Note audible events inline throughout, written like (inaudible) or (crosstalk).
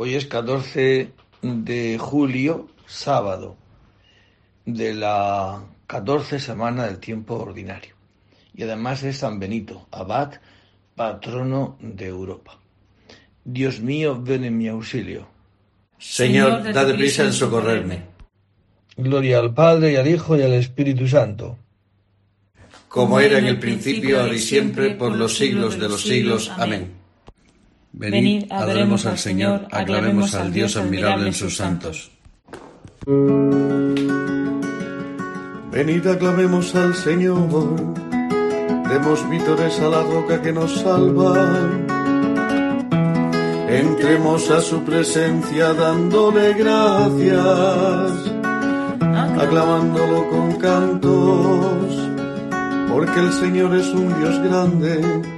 Hoy es 14 de julio, sábado, de la 14 semana del tiempo ordinario. Y además es San Benito, abad, patrono de Europa. Dios mío, ven en mi auxilio. Señor, date prisa en socorrerme. Gloria al Padre y al Hijo y al Espíritu Santo. Como era en el principio, ahora y siempre, por los siglos de los siglos. Amén. Venid, adoremos al Señor, aclamemos al Dios admirable en sus santos. Venid, aclamemos al Señor, demos vítores a la roca que nos salva. Entremos a su presencia dándole gracias, aclamándolo con cantos, porque el Señor es un Dios grande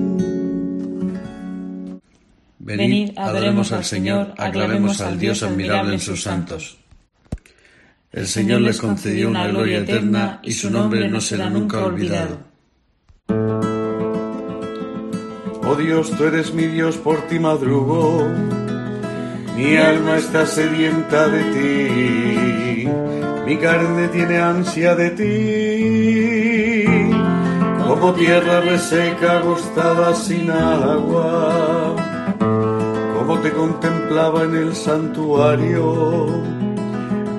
Venid, adoremos al Señor, aclamemos al Dios admirable en sus santos. El Señor les concedió una gloria eterna y su nombre no será nunca olvidado. Oh Dios, tú eres mi Dios, por ti madrugo. Mi alma está sedienta de ti, mi carne tiene ansia de ti, como tierra reseca, agostada sin agua te contemplaba en el santuario,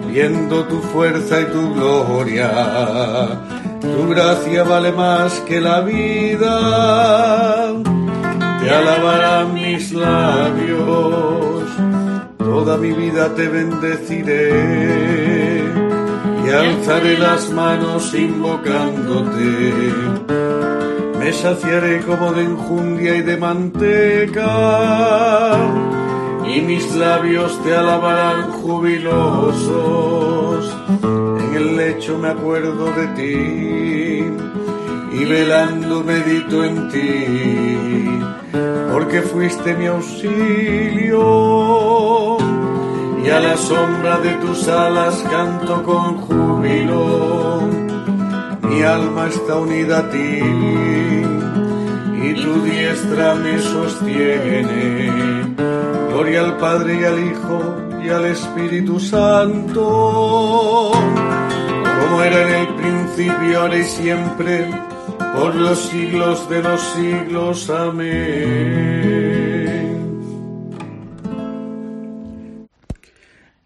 viendo tu fuerza y tu gloria. Tu gracia vale más que la vida, te alabarán mis labios, toda mi vida te bendeciré. Y alzaré las manos invocándote me saciaré como de enjundia y de manteca, y mis labios te alabarán jubilosos. En el lecho me acuerdo de ti, y velando medito en ti, porque fuiste mi auxilio, y a la sombra de tus alas canto con júbilo mi alma está unida a ti y tu diestra me sostiene. Gloria al Padre y al Hijo y al Espíritu Santo, como era en el principio, ahora y siempre, por los siglos de los siglos. Amén.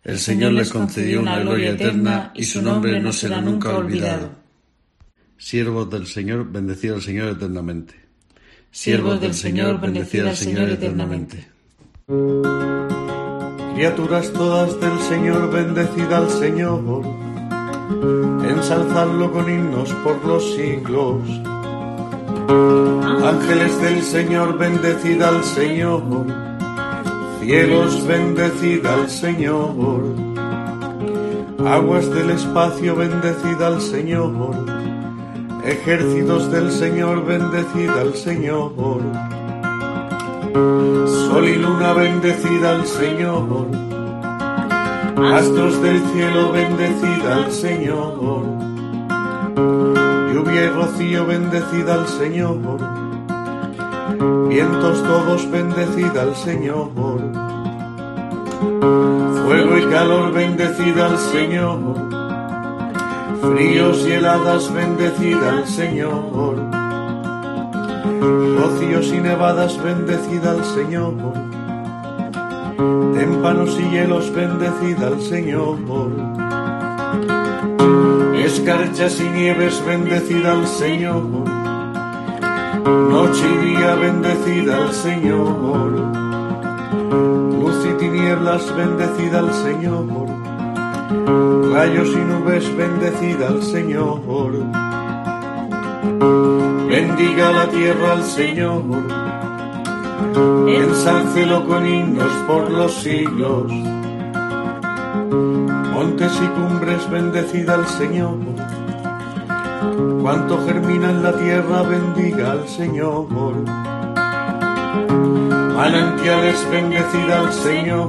El Señor le concedió una gloria eterna y su nombre no será nunca olvidado. Siervos del Señor, bendecid al Señor eternamente. Siervos del Señor, bendecid al Señor eternamente. Criaturas todas del Señor, bendecid al Señor. Ensalzadlo con himnos por los siglos. Ángeles del Señor, bendecid al Señor. Cielos, bendecid al Señor. Aguas del espacio, bendecid al Señor. Ejércitos del Señor, bendecid al Señor. Sol y luna, bendecid al Señor. Astros del cielo, bendecid al Señor. Lluvia y rocío, bendecid al Señor vientos todos bendecida al Señor. Fuego y calor bendecida al Señor. Fríos y heladas bendecida al Señor. Rocíos y nevadas bendecida al Señor. Témpanos y hielos bendecida al Señor. Escarchas y nieves bendecida al Señor Noche y día bendecida al Señor. Luz y tinieblas bendecida al Señor. Rayos y nubes bendecida al Señor. Bendiga la tierra al Señor. Ensálcelo con himnos por los siglos. Montes y cumbres bendecida al Señor cuanto germina en la tierra bendiga al Señor. Manantiales bendecida al Señor,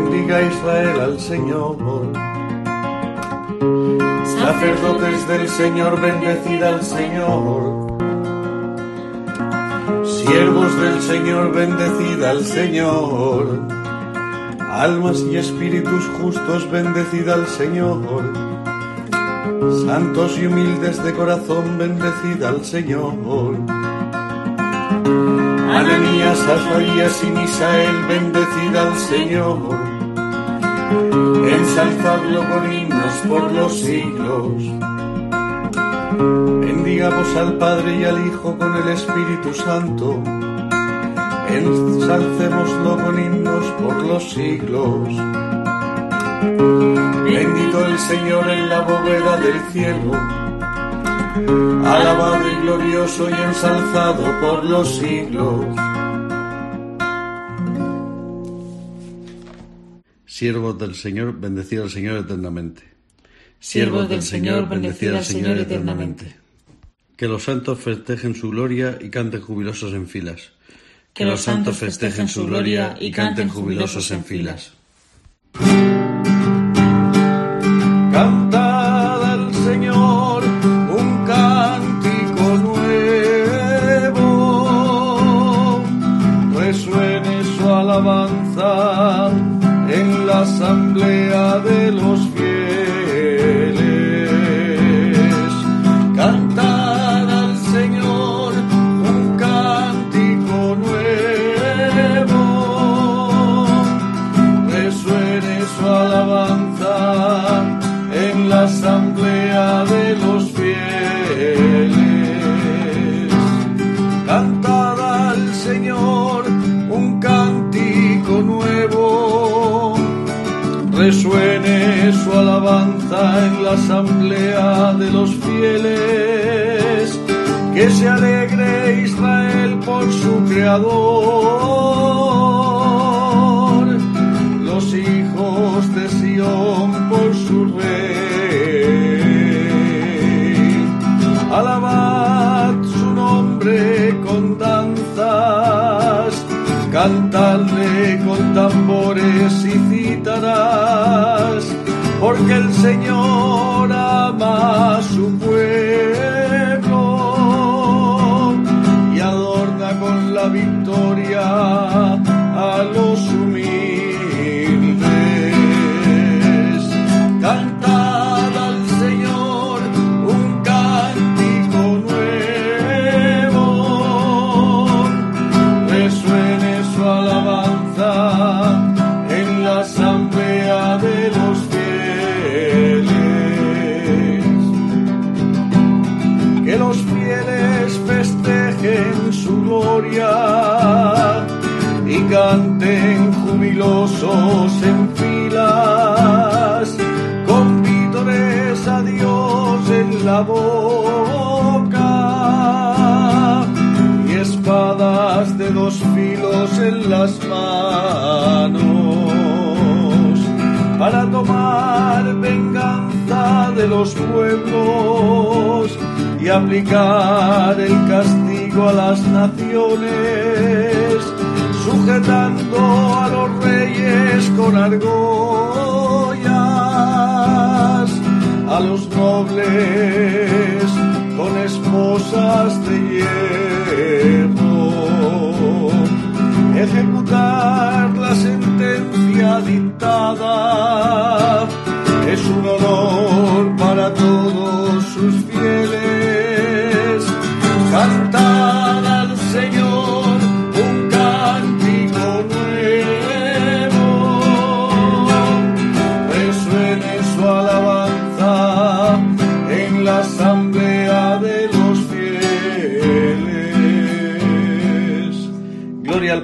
Israel al Señor. Sacerdotes del Señor, bendecida al Señor. Siervos del Señor, bendecida al Señor. Almas y espíritus justos, bendecida al Señor santos y humildes de corazón, bendecida al Señor. Ananías, Azarías y Misael, bendecida al Señor. Ensalzadlo con himnos por los siglos. Bendigamos al Padre y al Hijo con el Espíritu Santo. Ensalcémoslo con himnos por los siglos. Bendito el Señor en la bóveda del cielo, alabado y glorioso y ensalzado por los siglos. Siervos del Señor, bendecid al Señor eternamente. Siervos del Señor, bendecid al Señor eternamente. Que los santos festejen su gloria y canten jubilosos en filas. Que los santos festejen su gloria y canten jubilosos en filas. asamblea resuene su alabanza en la asamblea de los fieles, que se alegre Israel por su creador, los hijos de Sión por su rey. Alabad su nombre con danzas, cantadle con tambores porque el Señor ama su pueblo aplicar el castigo a las naciones, sujetando a los reyes con argollas, a los nobles con esposas de hierro, ejecutar la sentencia dictada es un honor para todos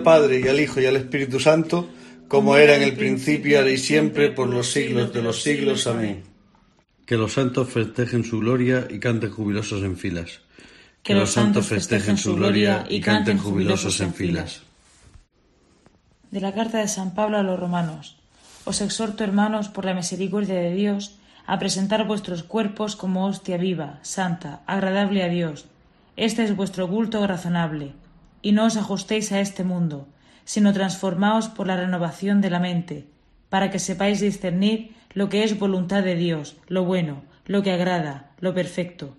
Padre y al Hijo y al Espíritu Santo como era en el principio, ahora y siempre, por los siglos de los siglos. Amén. Que los santos festejen su gloria y canten jubilosos en filas. Que los santos festejen su gloria y canten jubilosos en filas. De la carta de San Pablo a los romanos. Os exhorto, hermanos, por la misericordia de Dios, a presentar vuestros cuerpos como hostia viva, santa, agradable a Dios. Este es vuestro culto razonable. Y no os ajustéis a este mundo, sino transformaos por la renovación de la mente, para que sepáis discernir lo que es voluntad de Dios, lo bueno, lo que agrada, lo perfecto.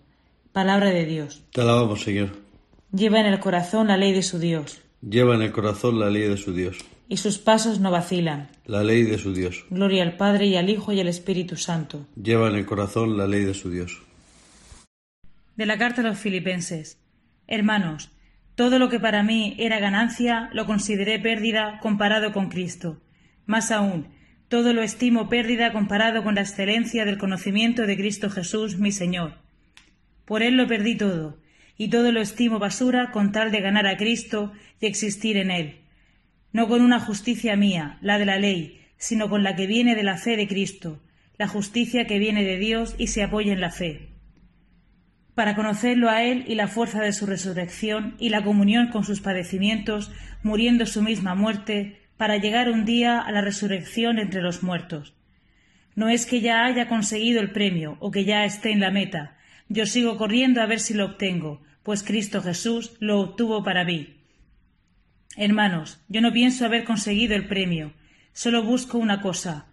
Palabra de Dios. Te alabamos, Señor. Lleva en el corazón la ley de su Dios. Lleva en el corazón la ley de su Dios. Y sus pasos no vacilan. La ley de su Dios. Gloria al Padre y al Hijo y al Espíritu Santo. Lleva en el corazón la ley de su Dios. De la carta a los filipenses. Hermanos, todo lo que para mí era ganancia lo consideré pérdida comparado con Cristo. Más aún, todo lo estimo pérdida comparado con la excelencia del conocimiento de Cristo Jesús, mi Señor. Por Él lo perdí todo, y todo lo estimo basura con tal de ganar a Cristo y existir en Él. No con una justicia mía, la de la ley, sino con la que viene de la fe de Cristo, la justicia que viene de Dios y se apoya en la fe para conocerlo a Él y la fuerza de su resurrección y la comunión con sus padecimientos, muriendo su misma muerte, para llegar un día a la resurrección entre los muertos. No es que ya haya conseguido el premio o que ya esté en la meta, yo sigo corriendo a ver si lo obtengo, pues Cristo Jesús lo obtuvo para mí. Hermanos, yo no pienso haber conseguido el premio, solo busco una cosa,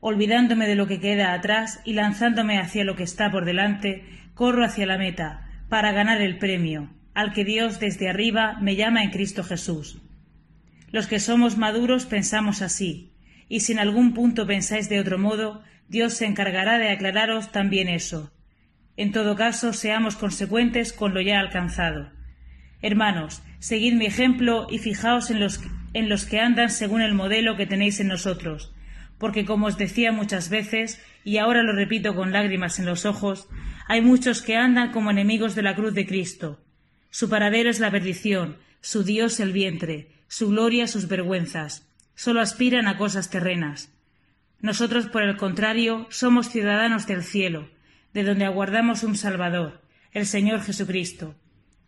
olvidándome de lo que queda atrás y lanzándome hacia lo que está por delante, corro hacia la meta, para ganar el premio, al que Dios desde arriba me llama en Cristo Jesús. Los que somos maduros pensamos así, y si en algún punto pensáis de otro modo, Dios se encargará de aclararos también eso. En todo caso, seamos consecuentes con lo ya alcanzado. Hermanos, seguid mi ejemplo y fijaos en los, en los que andan según el modelo que tenéis en nosotros, porque como os decía muchas veces, y ahora lo repito con lágrimas en los ojos, hay muchos que andan como enemigos de la cruz de Cristo. Su paradero es la perdición, su Dios el vientre, su gloria sus vergüenzas. Solo aspiran a cosas terrenas. Nosotros, por el contrario, somos ciudadanos del cielo, de donde aguardamos un Salvador, el Señor Jesucristo.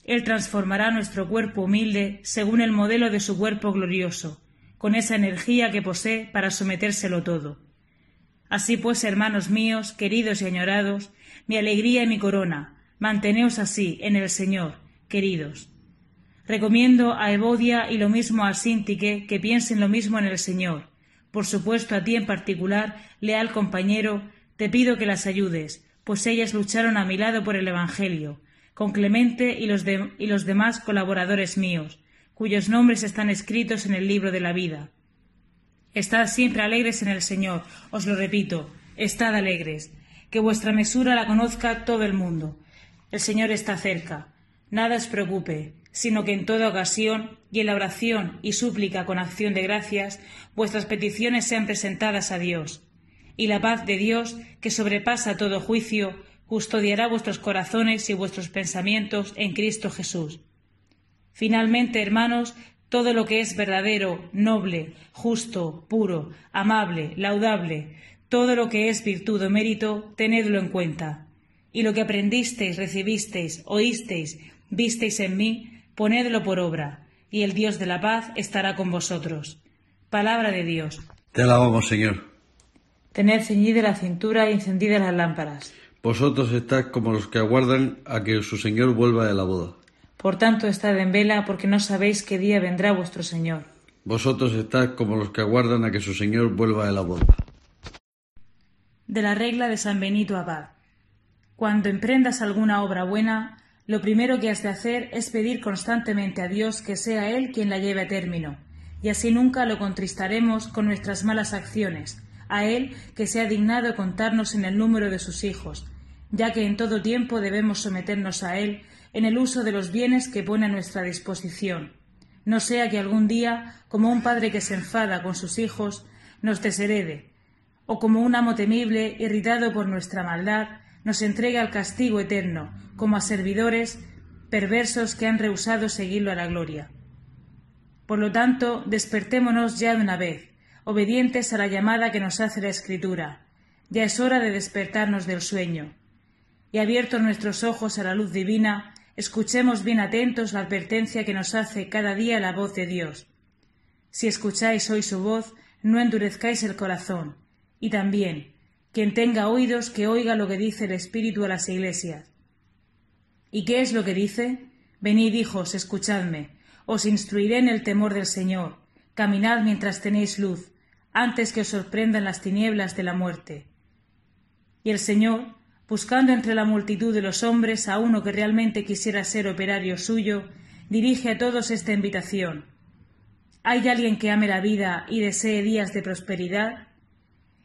Él transformará nuestro cuerpo humilde según el modelo de su cuerpo glorioso, con esa energía que posee para sometérselo todo. Así pues, hermanos míos, queridos y añorados, mi alegría y mi corona, manteneos así en el Señor, queridos. Recomiendo a Evodia y lo mismo a Sintique que piensen lo mismo en el Señor. Por supuesto, a ti en particular, leal compañero, te pido que las ayudes, pues ellas lucharon a mi lado por el Evangelio, con Clemente y los, y los demás colaboradores míos, cuyos nombres están escritos en el libro de la vida. Estad siempre alegres en el Señor, os lo repito, estad alegres, que vuestra mesura la conozca todo el mundo. El Señor está cerca. Nada os preocupe, sino que en toda ocasión y en la oración y súplica con acción de gracias, vuestras peticiones sean presentadas a Dios. Y la paz de Dios, que sobrepasa todo juicio, custodiará vuestros corazones y vuestros pensamientos en Cristo Jesús. Finalmente, hermanos, todo lo que es verdadero, noble, justo, puro, amable, laudable, todo lo que es virtud o mérito, tenedlo en cuenta. Y lo que aprendisteis, recibisteis, oísteis, visteis en mí, ponedlo por obra, y el Dios de la paz estará con vosotros. Palabra de Dios. Te alabamos, Señor. Tened ceñida la cintura y encendidas las lámparas. Vosotros estáis como los que aguardan a que su Señor vuelva de la boda. Por tanto, estad en vela, porque no sabéis qué día vendrá vuestro Señor. Vosotros estáis como los que aguardan a que su Señor vuelva de la boda. De la regla de San Benito Abad. Cuando emprendas alguna obra buena, lo primero que has de hacer es pedir constantemente a Dios que sea Él quien la lleve a término, y así nunca lo contristaremos con nuestras malas acciones, a Él que se ha dignado contarnos en el número de sus hijos, ya que en todo tiempo debemos someternos a Él en el uso de los bienes que pone a nuestra disposición. No sea que algún día, como un padre que se enfada con sus hijos, nos desherede, o como un amo temible, irritado por nuestra maldad, nos entregue al castigo eterno, como a servidores perversos que han rehusado seguirlo a la gloria. Por lo tanto, despertémonos ya de una vez, obedientes a la llamada que nos hace la Escritura. Ya es hora de despertarnos del sueño. Y abiertos nuestros ojos a la luz divina, Escuchemos bien atentos la advertencia que nos hace cada día la voz de Dios. Si escucháis hoy su voz, no endurezcáis el corazón. Y también, quien tenga oídos, que oiga lo que dice el Espíritu a las iglesias. ¿Y qué es lo que dice? Venid, hijos, escuchadme. Os instruiré en el temor del Señor. Caminad mientras tenéis luz, antes que os sorprendan las tinieblas de la muerte. Y el Señor, buscando entre la multitud de los hombres a uno que realmente quisiera ser operario suyo, dirige a todos esta invitación. ¿Hay alguien que ame la vida y desee días de prosperidad?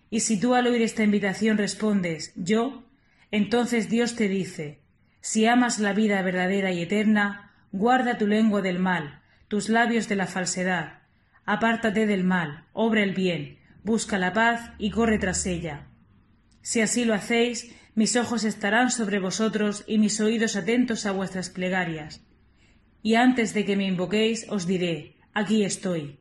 Y si tú al oír esta invitación respondes yo, entonces Dios te dice si amas la vida verdadera y eterna, guarda tu lengua del mal, tus labios de la falsedad, apártate del mal, obra el bien, busca la paz y corre tras ella. Si así lo hacéis, mis ojos estarán sobre vosotros y mis oídos atentos a vuestras plegarias. Y antes de que me invoquéis os diré, aquí estoy.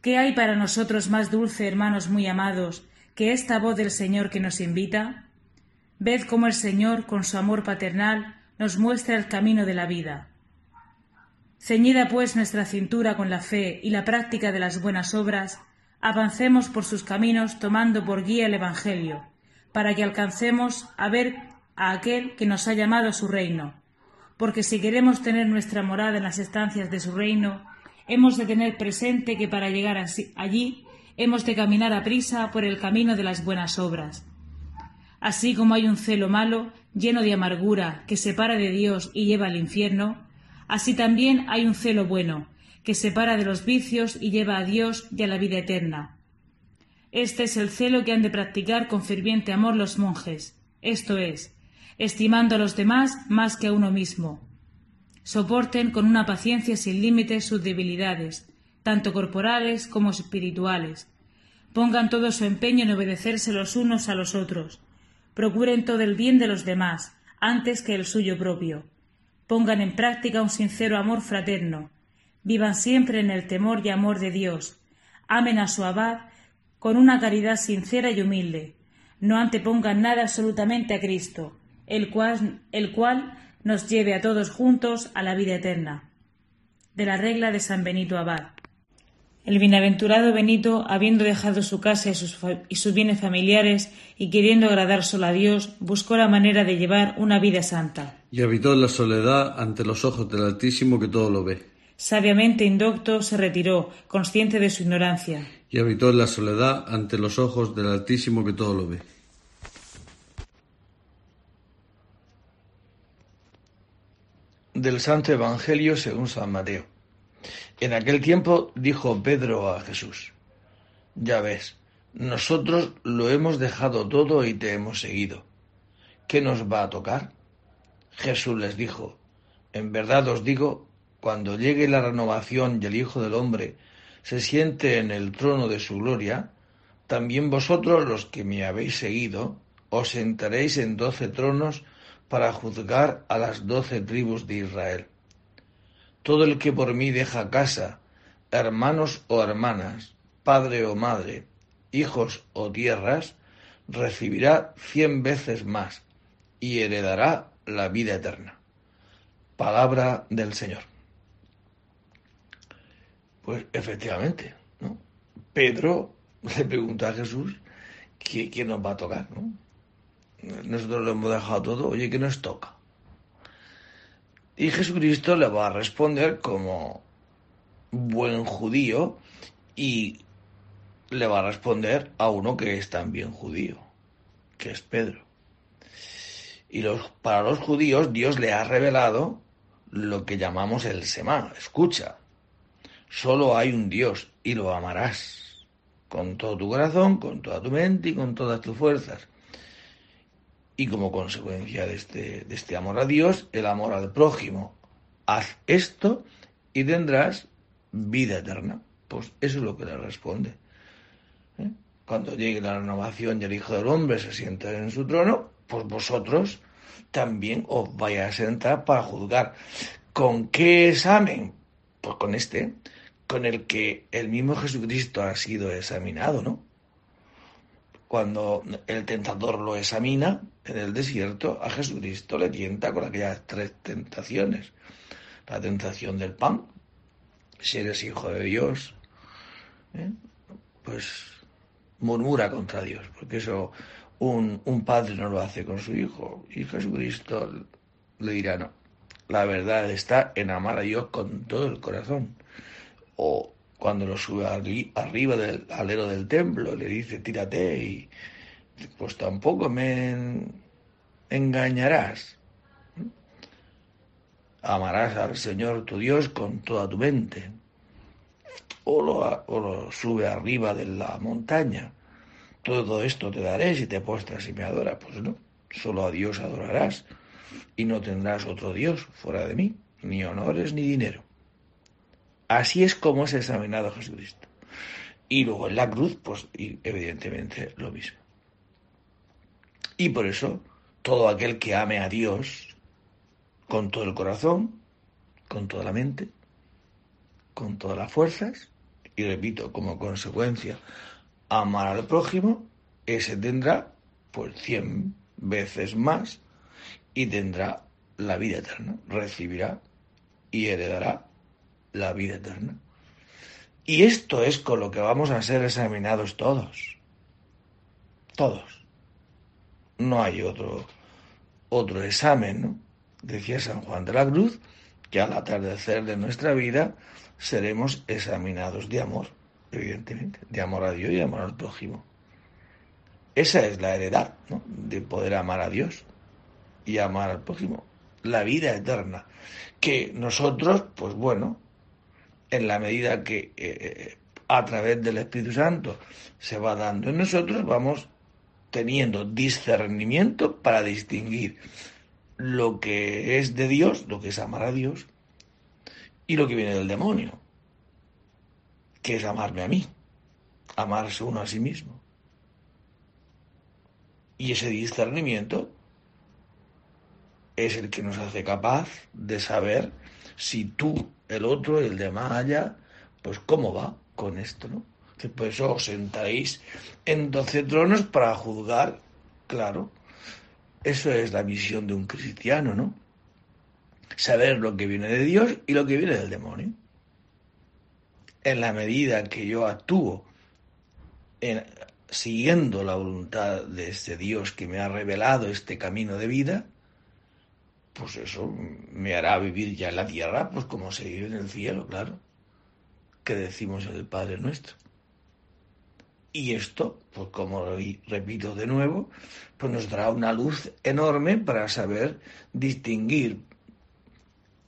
¿Qué hay para nosotros más dulce, hermanos muy amados, que esta voz del Señor que nos invita? Ved cómo el Señor, con su amor paternal, nos muestra el camino de la vida. Ceñida pues nuestra cintura con la fe y la práctica de las buenas obras, avancemos por sus caminos tomando por guía el Evangelio, para que alcancemos a ver a aquel que nos ha llamado a su reino. Porque si queremos tener nuestra morada en las estancias de su reino, hemos de tener presente que para llegar allí hemos de caminar a prisa por el camino de las buenas obras. Así como hay un celo malo, lleno de amargura, que separa de Dios y lleva al infierno, así también hay un celo bueno, que separa de los vicios y lleva a Dios y a la vida eterna. Este es el celo que han de practicar con ferviente amor los monjes, esto es, estimando a los demás más que a uno mismo. Soporten con una paciencia sin límites sus debilidades, tanto corporales como espirituales. Pongan todo su empeño en obedecerse los unos a los otros. Procuren todo el bien de los demás, antes que el suyo propio. Pongan en práctica un sincero amor fraterno. Vivan siempre en el temor y amor de Dios. Amen a su abad con una caridad sincera y humilde. No antepongan nada absolutamente a Cristo, el cual, el cual nos lleve a todos juntos a la vida eterna. De la regla de San Benito Abad. El bienaventurado Benito, habiendo dejado su casa y sus, y sus, bienes familiares y queriendo agradar solo a Dios, buscó la manera de llevar una vida santa. Y habitó en la soledad ante los ojos del Altísimo que todo lo ve. Sabiamente indocto se retiró, consciente de su ignorancia y habitó en la soledad ante los ojos del Altísimo que todo lo ve. Del Santo Evangelio según San Mateo. En aquel tiempo dijo Pedro a Jesús, Ya ves, nosotros lo hemos dejado todo y te hemos seguido. ¿Qué nos va a tocar? Jesús les dijo, En verdad os digo, cuando llegue la renovación y el Hijo del Hombre se siente en el trono de su gloria, también vosotros los que me habéis seguido os sentaréis en doce tronos para juzgar a las doce tribus de Israel. Todo el que por mí deja casa, hermanos o hermanas, padre o madre, hijos o tierras, recibirá cien veces más y heredará la vida eterna. Palabra del Señor. Pues efectivamente, ¿no? Pedro le pregunta a Jesús quién nos va a tocar, ¿no? Nosotros lo hemos dejado todo, oye, ¿qué nos toca? Y Jesucristo le va a responder como buen judío y le va a responder a uno que es también judío, que es Pedro. Y los, para los judíos Dios le ha revelado lo que llamamos el Semá. Escucha, solo hay un Dios y lo amarás con todo tu corazón, con toda tu mente y con todas tus fuerzas. Y como consecuencia de este, de este amor a Dios, el amor al prójimo. Haz esto y tendrás vida eterna. Pues eso es lo que le responde. ¿Eh? Cuando llegue la renovación y el Hijo del Hombre se sienta en su trono, pues vosotros también os vais a sentar para juzgar. ¿Con qué examen? Pues con este, con el que el mismo Jesucristo ha sido examinado, ¿no? Cuando el tentador lo examina en el desierto, a Jesucristo le tienta con aquellas tres tentaciones. La tentación del pan, si eres hijo de Dios, ¿eh? pues murmura contra Dios, porque eso un, un, padre no lo hace con su hijo. Y Jesucristo le dirá, no, la verdad está en amar a Dios con todo el corazón. O cuando lo sube arriba del alero del templo, le dice, tírate y pues tampoco me engañarás. Amarás al Señor tu Dios con toda tu mente. O lo, sube arriba de la montaña todo esto te daré si te postras y me adoras. Pues no, solo a Dios adorarás y no tendrás otro Dios fuera de mí, ni honores ni dinero. Así es como es examinado Jesucristo. Y luego en la cruz, pues evidentemente lo mismo. Y por eso, todo aquel que ame a Dios con todo el corazón, con toda la mente, con todas las fuerzas, y repito, como consecuencia, amar al prójimo, ese tendrá pues cien veces más y tendrá la vida eterna, recibirá y heredará la vida eterna. Y esto es con lo que vamos a ser examinados todos. Todos. No hay otro, otro examen, ¿no? Decía San Juan de la Cruz que al atardecer de nuestra vida seremos examinados de amor evidentemente, de amor a Dios y amor al prójimo. Esa es la heredad, ¿no? De poder amar a Dios y amar al prójimo. La vida eterna. Que nosotros, pues bueno, en la medida que eh, a través del Espíritu Santo se va dando en nosotros, vamos teniendo discernimiento para distinguir lo que es de Dios, lo que es amar a Dios, y lo que viene del demonio que es amarme a mí, amarse uno a sí mismo. Y ese discernimiento es el que nos hace capaz de saber si tú, el otro, el de más allá, pues cómo va con esto, ¿no? Que por eso os sentáis en doce tronos para juzgar, claro. Eso es la misión de un cristiano, ¿no? Saber lo que viene de Dios y lo que viene del demonio en la medida que yo actúo en, siguiendo la voluntad de este Dios que me ha revelado este camino de vida, pues eso me hará vivir ya en la tierra, pues como se vive en el cielo, claro, que decimos el Padre nuestro. Y esto, pues como repito de nuevo, pues nos dará una luz enorme para saber distinguir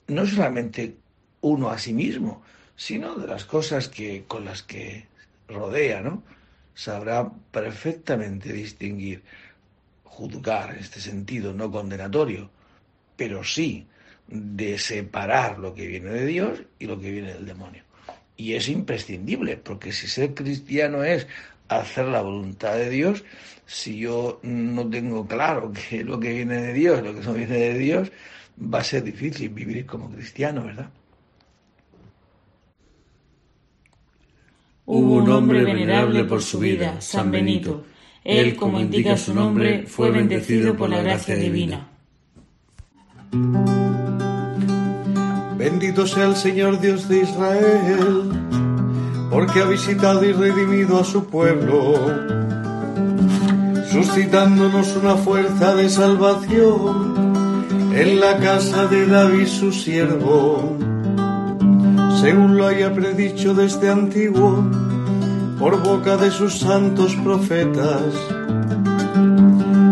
no solamente uno a sí mismo, sino de las cosas que, con las que rodea, ¿no? Sabrá perfectamente distinguir, juzgar en este sentido, no condenatorio, pero sí de separar lo que viene de Dios y lo que viene del demonio. Y es imprescindible, porque si ser cristiano es hacer la voluntad de Dios si yo no tengo claro (laughs) que lo que viene de Dios, lo que no viene de Dios, va a ser difícil vivir como cristiano, ¿verdad? Hubo un hombre venerable por su vida, San Benito. Él, como indica su nombre, fue bendecido por la gracia divina. Bendito sea el Señor Dios de Israel, porque ha visitado y redimido a su pueblo, suscitándonos una fuerza de salvación en la casa de David su siervo, según lo haya predicho desde antiguo por boca de sus santos profetas.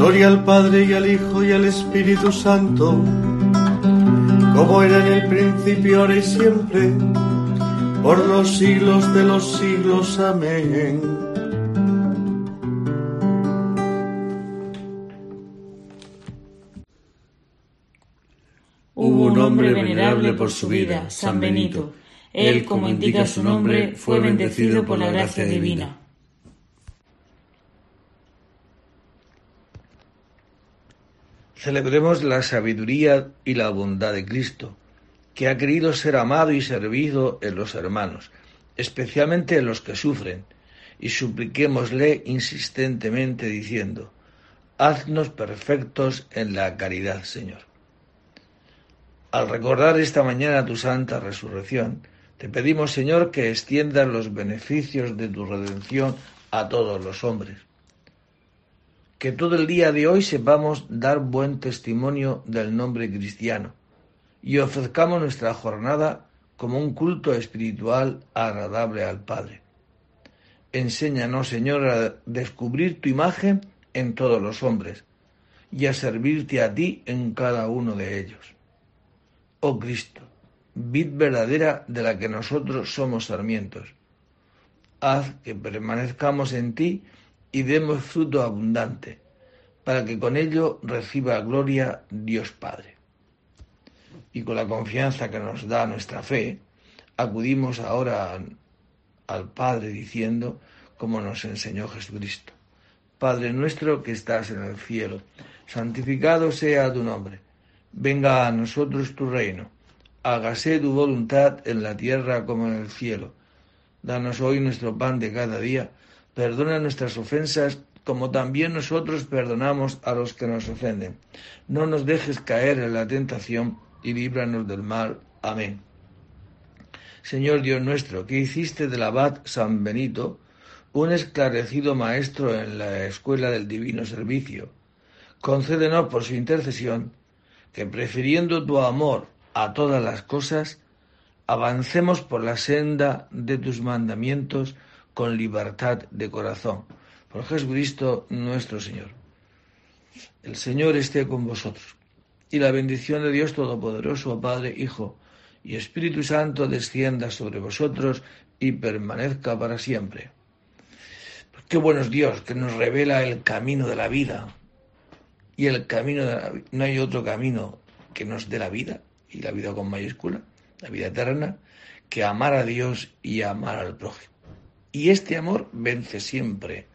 Gloria al Padre y al Hijo y al Espíritu Santo como era en el principio, ahora y siempre, por los siglos de los siglos. Amén. Hubo un hombre venerable por su vida, San Benito. Él, como indica su nombre, fue bendecido por la gracia divina. Celebremos la sabiduría y la bondad de Cristo, que ha querido ser amado y servido en los hermanos, especialmente en los que sufren, y supliquémosle insistentemente diciendo, Haznos perfectos en la caridad, Señor. Al recordar esta mañana tu santa resurrección, te pedimos, Señor, que extiendas los beneficios de tu redención a todos los hombres que todo el día de hoy sepamos dar buen testimonio del nombre cristiano y ofrezcamos nuestra jornada como un culto espiritual agradable al Padre. Enséñanos, Señor, a descubrir tu imagen en todos los hombres y a servirte a ti en cada uno de ellos. Oh Cristo, vid verdadera de la que nosotros somos sarmientos, haz que permanezcamos en ti y demos fruto abundante, para que con ello reciba gloria Dios Padre. Y con la confianza que nos da nuestra fe, acudimos ahora al Padre diciendo, como nos enseñó Jesucristo, Padre nuestro que estás en el cielo, santificado sea tu nombre, venga a nosotros tu reino, hágase tu voluntad en la tierra como en el cielo. Danos hoy nuestro pan de cada día Perdona nuestras ofensas como también nosotros perdonamos a los que nos ofenden. No nos dejes caer en la tentación y líbranos del mal. Amén. Señor Dios nuestro, que hiciste del abad San Benito un esclarecido maestro en la escuela del divino servicio, concédenos por su intercesión que, prefiriendo tu amor a todas las cosas, avancemos por la senda de tus mandamientos con libertad de corazón. Por Jesucristo nuestro Señor. El Señor esté con vosotros. Y la bendición de Dios Todopoderoso, Padre, Hijo y Espíritu Santo descienda sobre vosotros y permanezca para siempre. Qué bueno es Dios que nos revela el camino de la vida. Y el camino de la No hay otro camino que nos dé la vida, y la vida con mayúscula, la vida eterna, que amar a Dios y amar al prójimo. Y este amor vence siempre.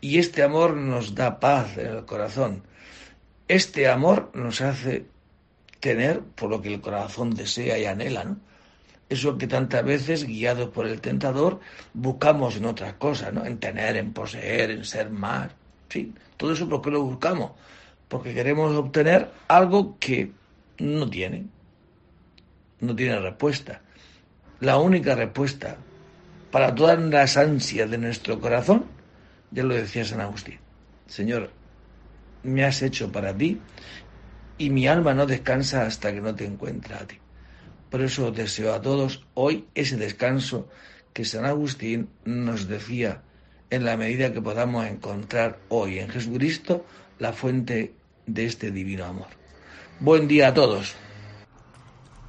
Y este amor nos da paz en el corazón. Este amor nos hace tener por lo que el corazón desea y anhela, ¿no? Eso que tantas veces, guiados por el tentador, buscamos en otras cosas, ¿no? En tener, en poseer, en ser más. Sí, todo eso porque lo buscamos. Porque queremos obtener algo que no tiene. No tiene respuesta. La única respuesta para todas las ansias de nuestro corazón, ya lo decía San Agustín. Señor, me has hecho para ti y mi alma no descansa hasta que no te encuentre a ti. Por eso deseo a todos hoy ese descanso que San Agustín nos decía en la medida que podamos encontrar hoy en Jesucristo la fuente de este divino amor. Buen día a todos.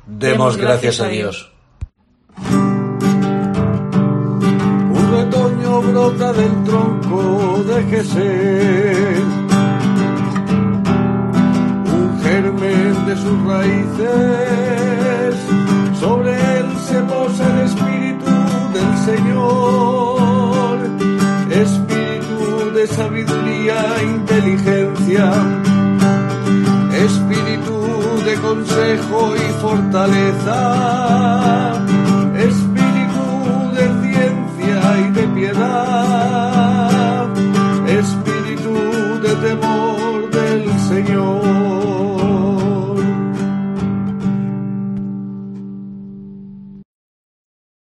Demos gracias a Dios. Brota del tronco de Jesús. De sus raíces, sobre él se posa el espíritu del Señor, espíritu de sabiduría e inteligencia, espíritu de consejo y fortaleza temor del Señor.